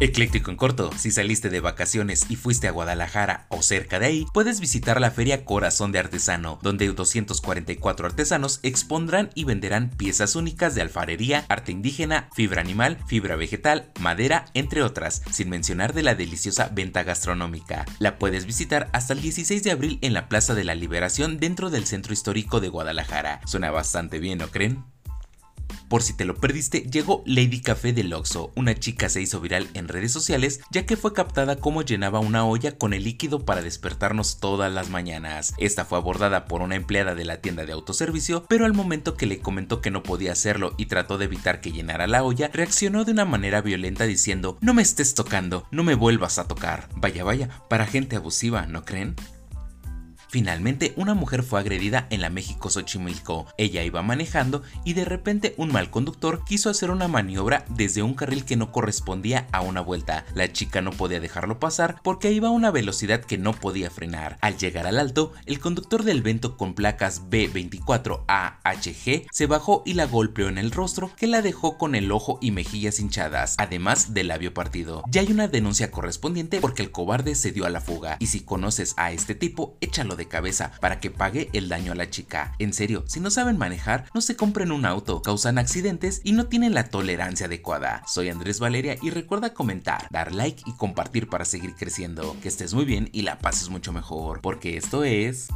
Ecléctico en corto, si saliste de vacaciones y fuiste a Guadalajara o cerca de ahí, puedes visitar la feria Corazón de Artesano, donde 244 artesanos expondrán y venderán piezas únicas de alfarería, arte indígena, fibra animal, fibra vegetal, madera, entre otras, sin mencionar de la deliciosa venta gastronómica. La puedes visitar hasta el 16 de abril en la Plaza de la Liberación dentro del Centro Histórico de Guadalajara. Suena bastante bien, ¿no creen? Por si te lo perdiste, llegó Lady Café del Oxxo. Una chica se hizo viral en redes sociales ya que fue captada como llenaba una olla con el líquido para despertarnos todas las mañanas. Esta fue abordada por una empleada de la tienda de autoservicio, pero al momento que le comentó que no podía hacerlo y trató de evitar que llenara la olla, reaccionó de una manera violenta diciendo, no me estés tocando, no me vuelvas a tocar. Vaya vaya, para gente abusiva, ¿no creen? Finalmente, una mujer fue agredida en la México Xochimilco. Ella iba manejando y de repente un mal conductor quiso hacer una maniobra desde un carril que no correspondía a una vuelta. La chica no podía dejarlo pasar porque iba a una velocidad que no podía frenar. Al llegar al alto, el conductor del vento con placas B24AHG se bajó y la golpeó en el rostro que la dejó con el ojo y mejillas hinchadas, además del labio partido. Ya hay una denuncia correspondiente porque el cobarde se dio a la fuga y si conoces a este tipo, échalo cabeza para que pague el daño a la chica. En serio, si no saben manejar, no se compren un auto, causan accidentes y no tienen la tolerancia adecuada. Soy Andrés Valeria y recuerda comentar, dar like y compartir para seguir creciendo. Que estés muy bien y la pases mucho mejor, porque esto es...